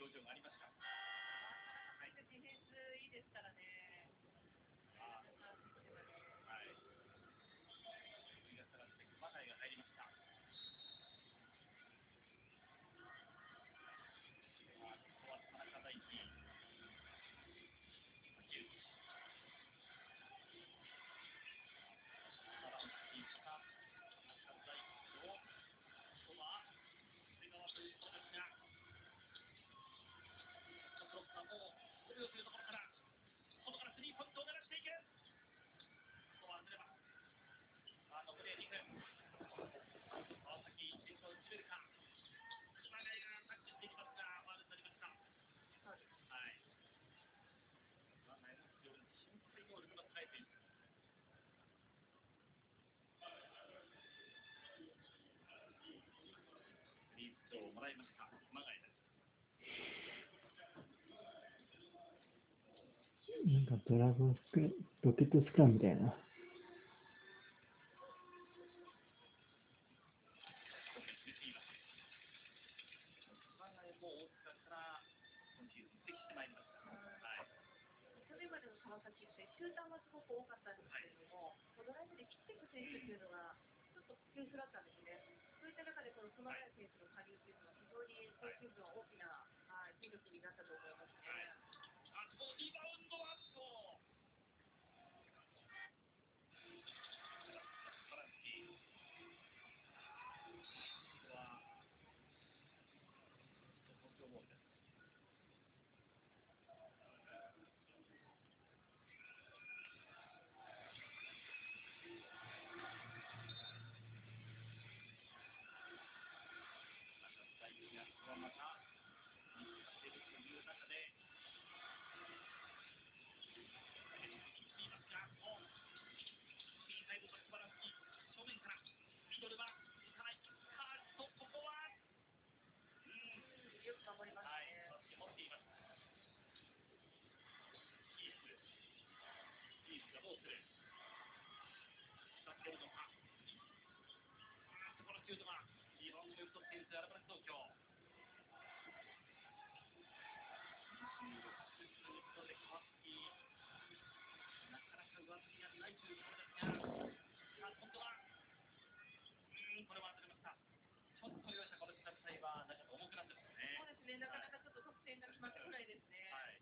表情がありました。ドラゴンスク、ロケットスクラみたいな。い。ですね。はい。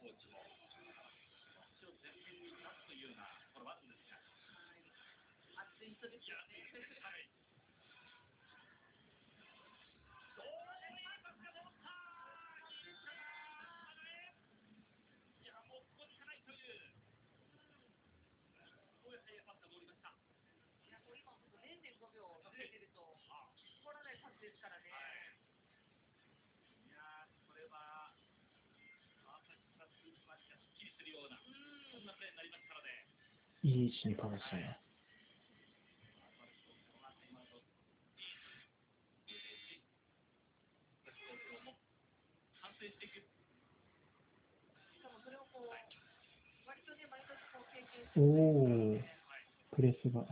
コーチも、を前面に出すとい。うようなこはあるんです、い、はい5ると、まらないパスですからね。い、やこれは、すっきりするような、そんなプレーになりますからね。いい位置にパスしたね。おお、プレスが。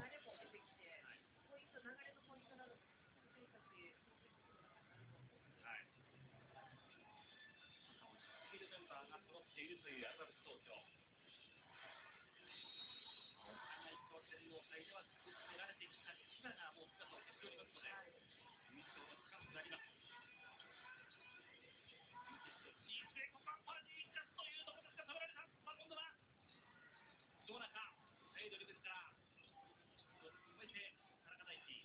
どうだか。はい、ドリブルから。そして田中大輝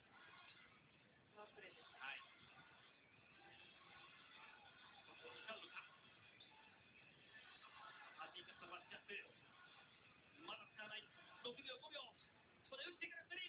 ワンプレーです。はい。ここに使うのか。はじいたとバッチャップ。まだ使わない。6秒5秒。これ打ってからスリ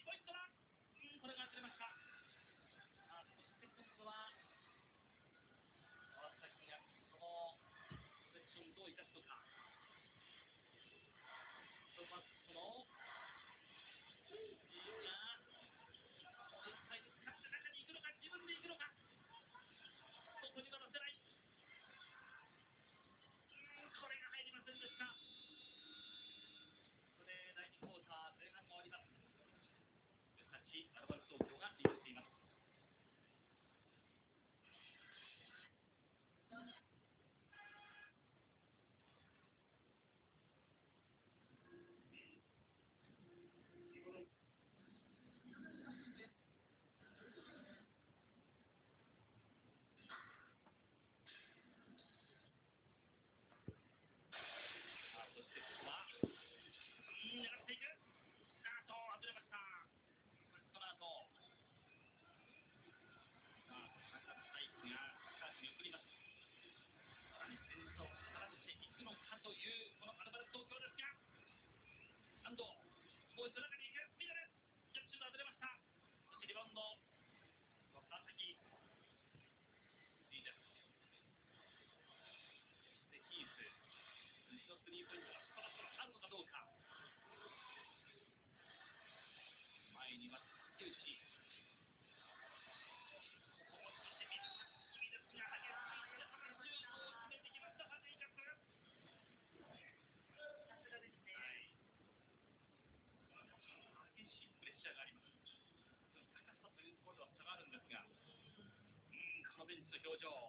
조조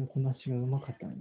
のこなしがうまかったな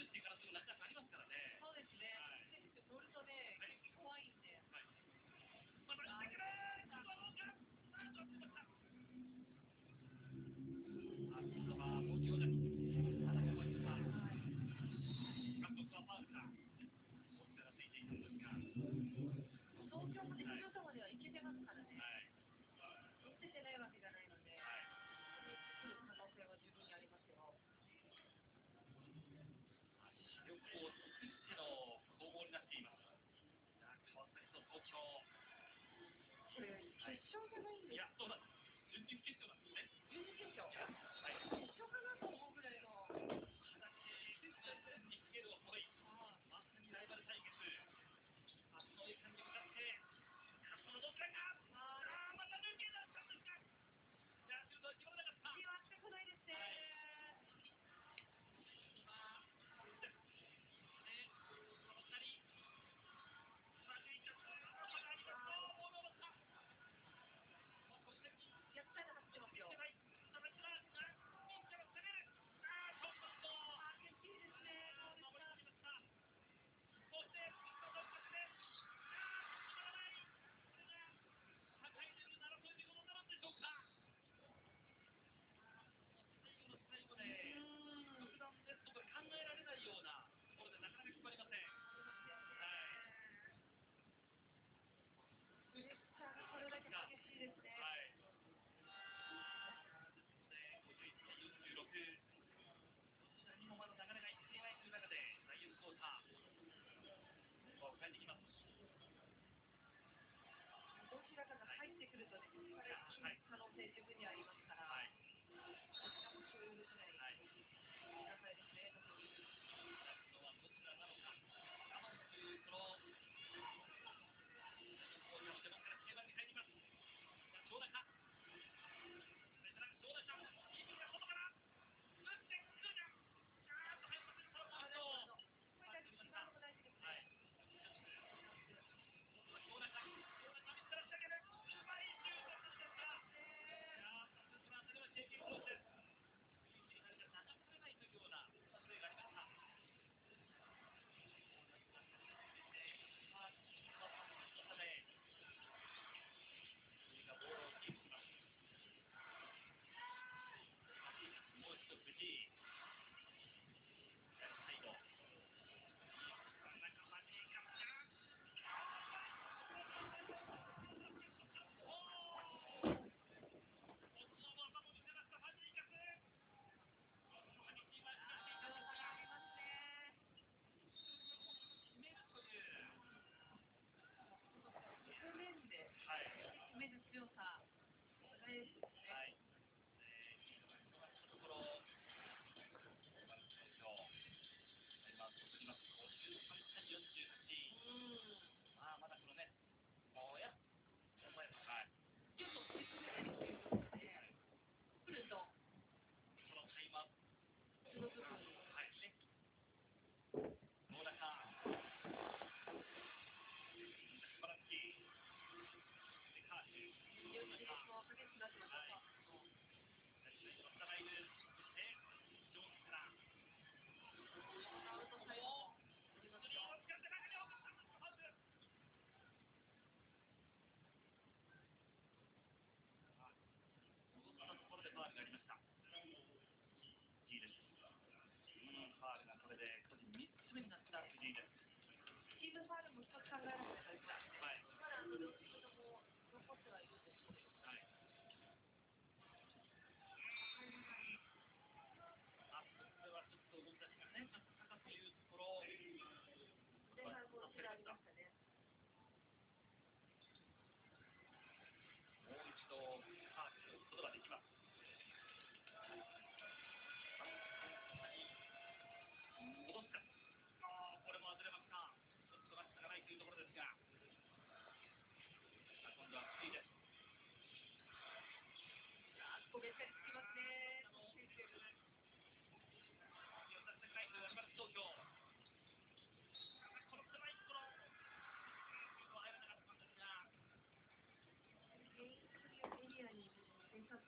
るっていう可能性もなんとなくありますから。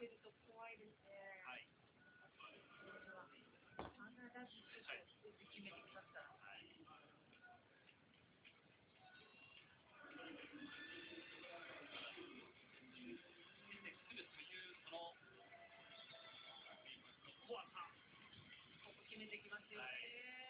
てると怖いですね。はい。ンダーダッシュ決めてきました。はい。す怖さ、ここ決めてきますよね。はい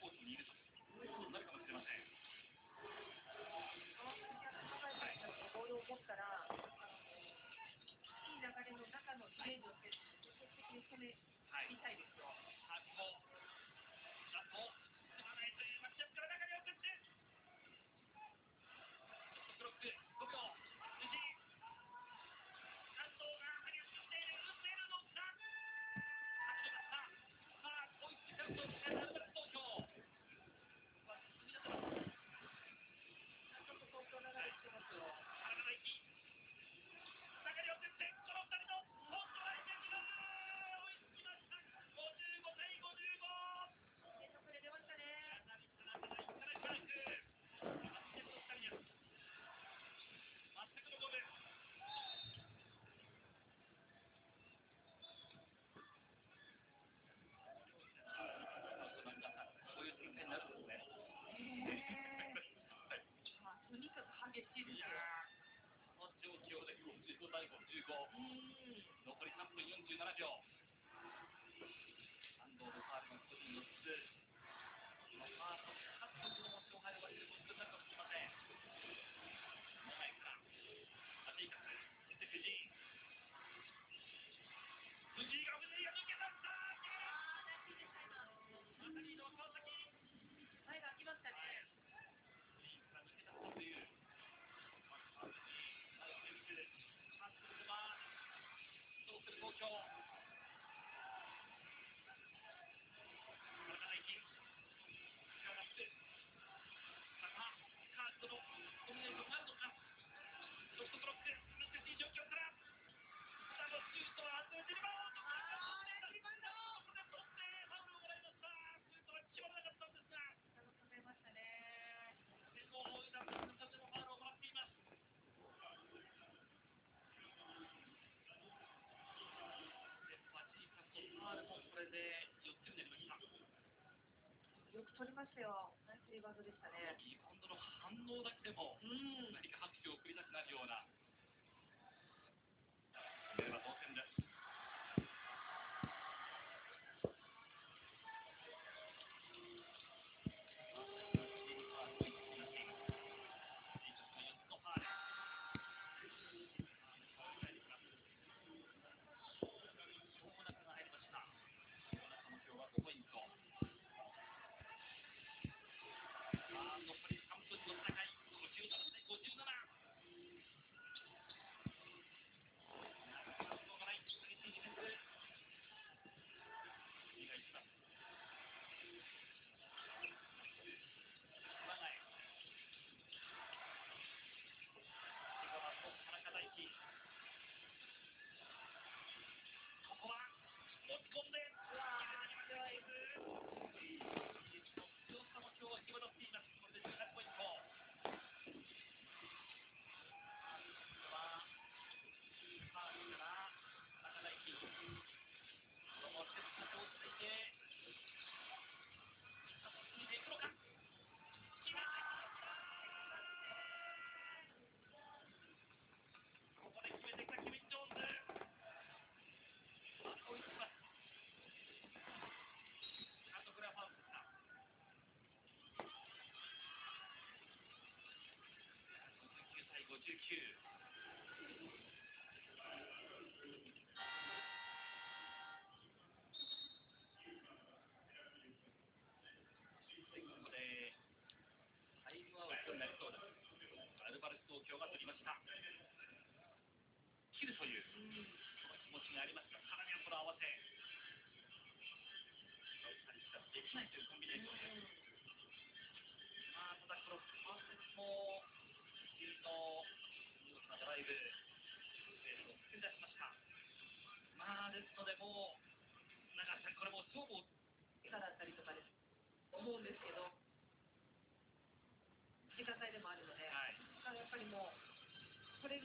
コースにいるということになるかもしれません。ボールを持ったら、いい流れの中のイメージを徹底的に攻めたいです。はい太鼓15残り3分47秒。goal. よく撮りましたよ。ナイスリバウンドでしたね。リバウンドの反応だけでも、うん、to Q. ですので、もう、中橋さん、これも勝負を下だったりとかです、思うんですけど、自家帯でもあるので、はい、だからやっぱりもう、これ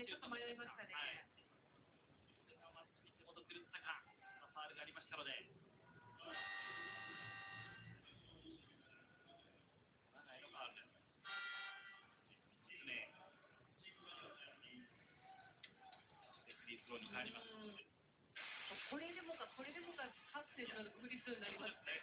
ね、ちょっと迷い。ましたね。ファールがありましたので。フ。リースローに変わります。これでもか、これでもか、かってのフリースローになりますね。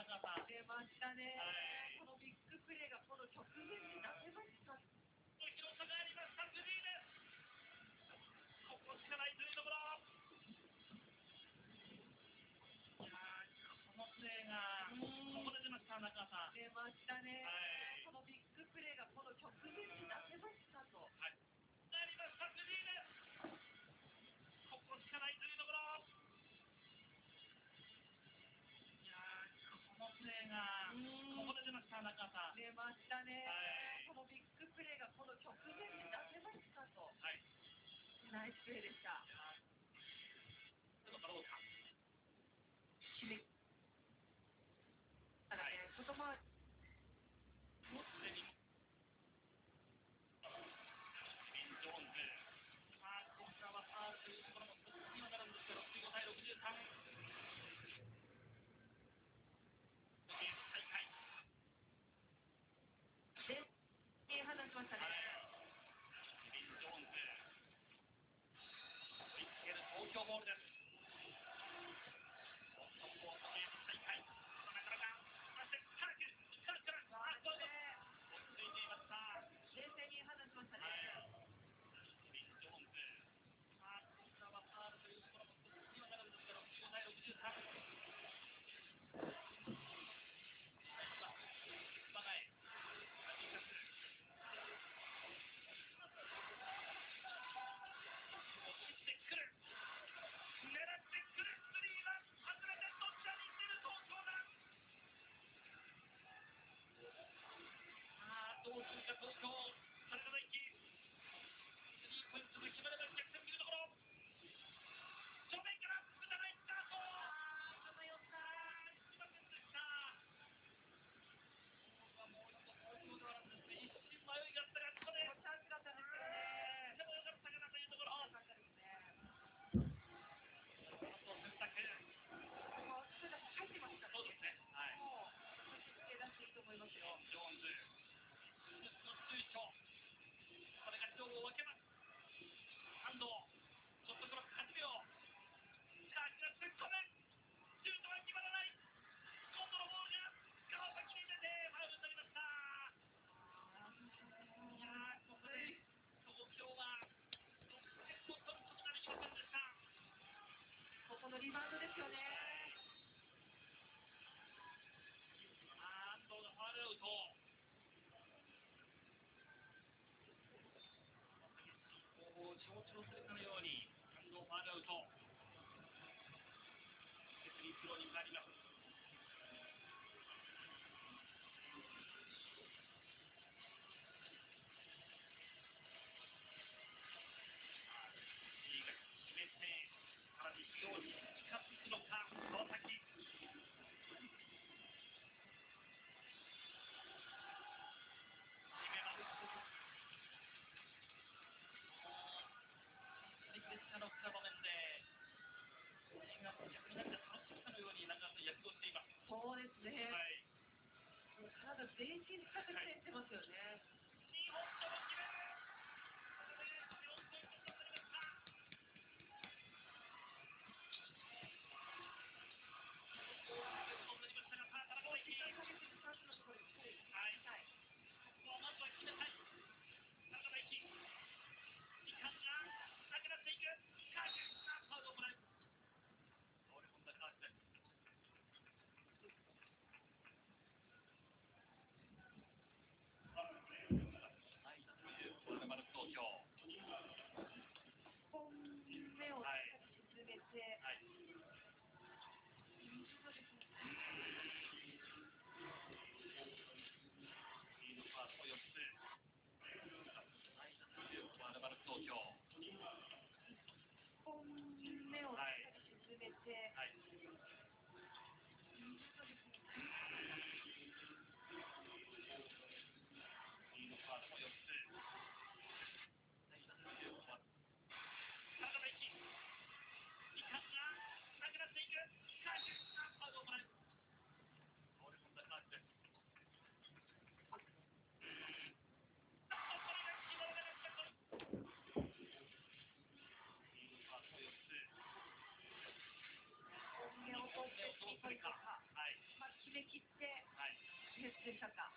出ましたね、はい、このビッグプレーがこの局面出せま広さがありました、グリーです。ここしかないというところ。いやこのプレーがここで出ました、中さん。出ましたね、はい、このビッグプレーがこの局面出せここで出ました、中。出ましたね、はい、このビッグプレーがこの直前に出せましたと、はい、ナイスプレーでした。ちょっとどうか Bicycle go. リバウンドですよね。体全身使ってますよね。はい。まあ、決めきって、はい決めしたか。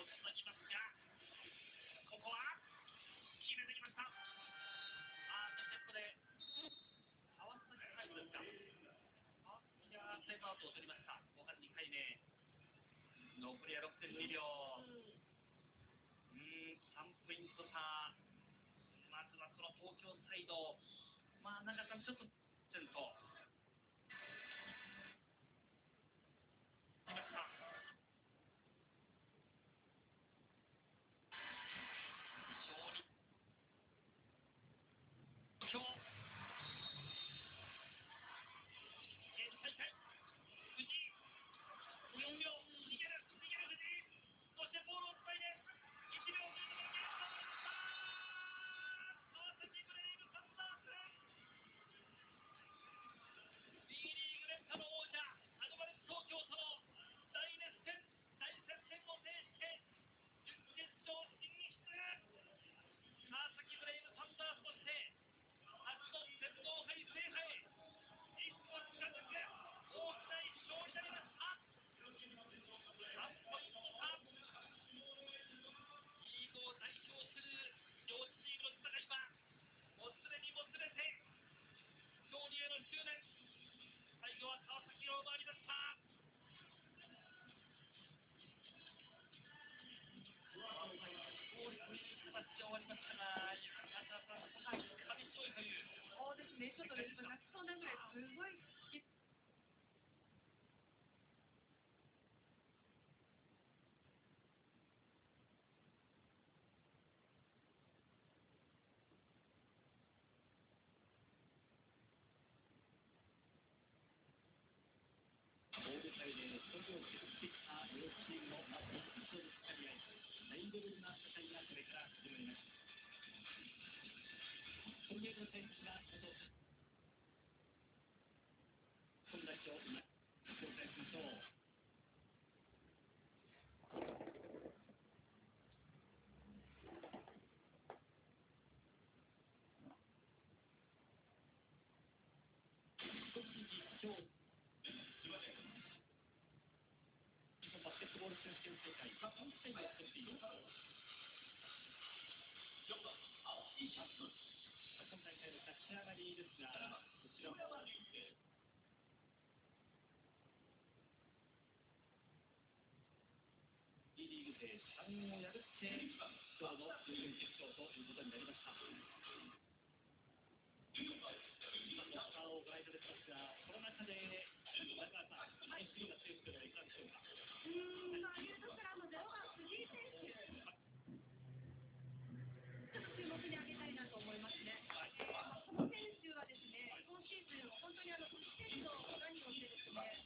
ここは決めてきました。あーそしてここで川崎タイムですか。川崎がタイムアウトを取りました。後半2回目。残りは6.2秒。うーん、3ポイント差。まずはこの東京サイド。まあ、中さん、ちょっと、ちょっと。泣きそうなぐらい、すごい。大舞台で頂上を築いてきた両チームのまず一勝ぶつかり合い、ハイレベルな戦いがこれから始まります。今月の選手が今紹介しましょう。栃木京日バスケットボール選手権大会3試合を取っている今大会の勝ち上がりですがこちらも B リーグで3人を破って今日の準々決勝ということになりました今のスターをご覧いただきますがこの中で前川さん第3位がセーフというのはいかがでしょうかうーん、まあ、ニュートクラブゼロ番藤井選手。ちょっと注目に挙げたいなと思いますね。えー、この選手はですね、今シーズン、本当にあの、得点と何をしてですね、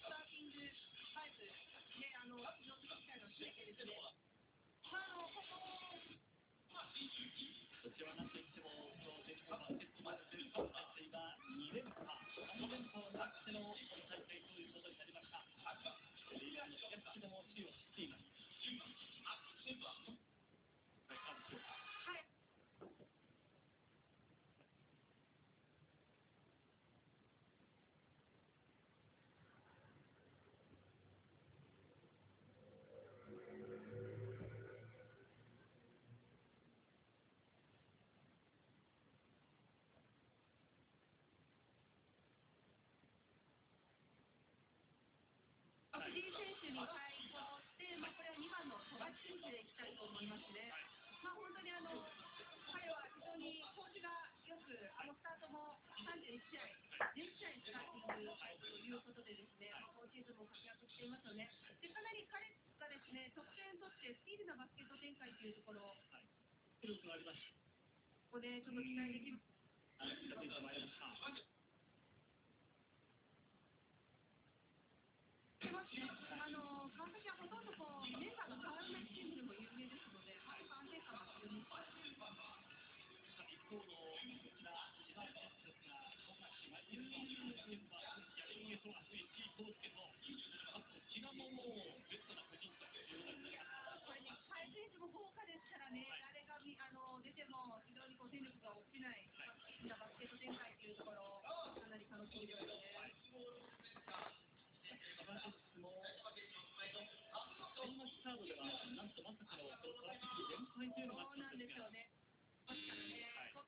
2連覇、3連覇を達成の今大会でいきたいと思いますね。まあ、本当にあの彼は非常に調子がよく、あのスタートも31試合、10試合スターティングということで、ですね、今シーズンも活躍していますよね。でかなり彼がですね得点取ってスピードなバスケット展開というところ、ここでちょっと期待できる。ヤレンゲソラス、石井康介と、あと、比嘉ももうベストな個人ということになります。これね、海選手も豪華ですからね、誰がみあの出ても非常にこう戦力が落ちない、バスケット展開というところ、かなり楽しみですよね。千葉ジェッツも、そんなスタートでは、なんとまさかのトラック連敗というのがあそうなんったんでがですよね。確かにね、こ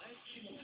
第1チームのジェッツの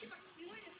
Keep it. Keep it.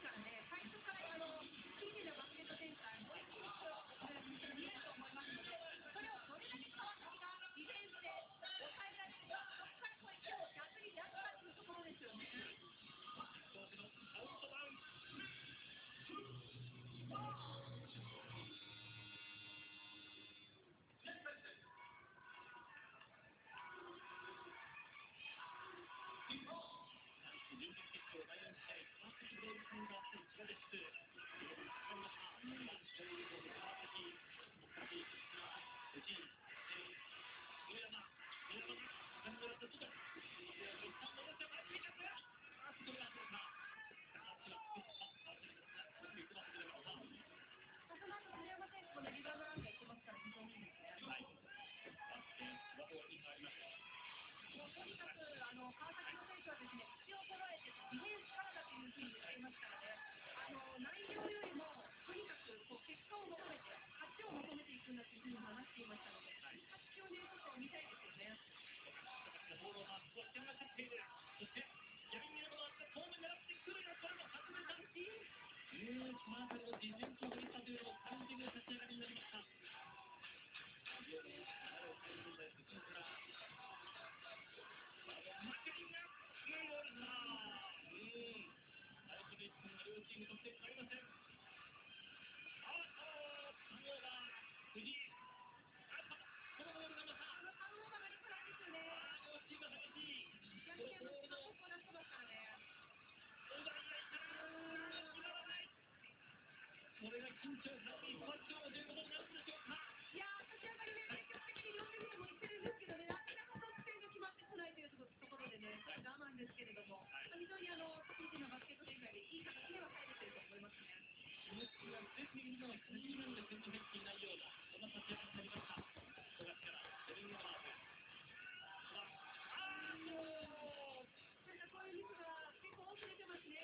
とにかくあの川崎の選手はですね、口を揃えてディフェンスからだというふうに言っていますからね、あの内容よりもとにかくこう結果を求めて、勝ちを求めていくんだというふうに話していましたので、勝ちをね、ちょっと見たいですよね。ボールを回すと点が勝っている。そして、ヤリンゲルの回って、遠目狙ってくるが、これも外れた。うーん、この辺りのディフェンスの激しさというのも感じる立ち上がい。いたら、決まらない。これが緊張感の一発勝負ということになるんでしょうか。いや、立ち上がりね、積極的に両手見ても言ってるんですけどね、なかなか得点が決まってこないというところでね、我慢ですけれども、非常にあの、ピーディーなバスケット展開でいい形ではですけど、入っていないような、そんな立ち上がりになりました。富樫から、セリングマーク。あーっと、なんかこういうミスが結構多く出てますね。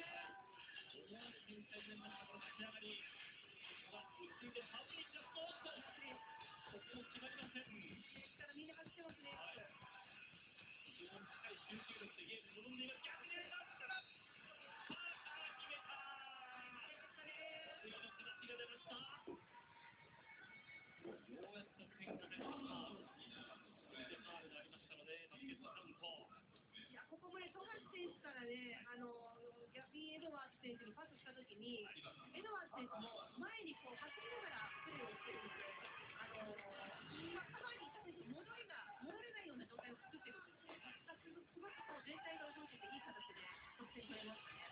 思わず展開になりました、こ。も決まりません。ですからみんな走ってますね。非常に高い集中力でゲームに臨んでいます。逆いやここもね、富樫選手からね、あのギャビ・エドワーズ選手にパスしたときに、エドワーズ選手も前にこう走りながらプレーをしてるんで、あの今、カにいた、戻りが、戻れないような状態を作ってるんですね、すごくこう全体が動いてて、いい形で得点取れましたね。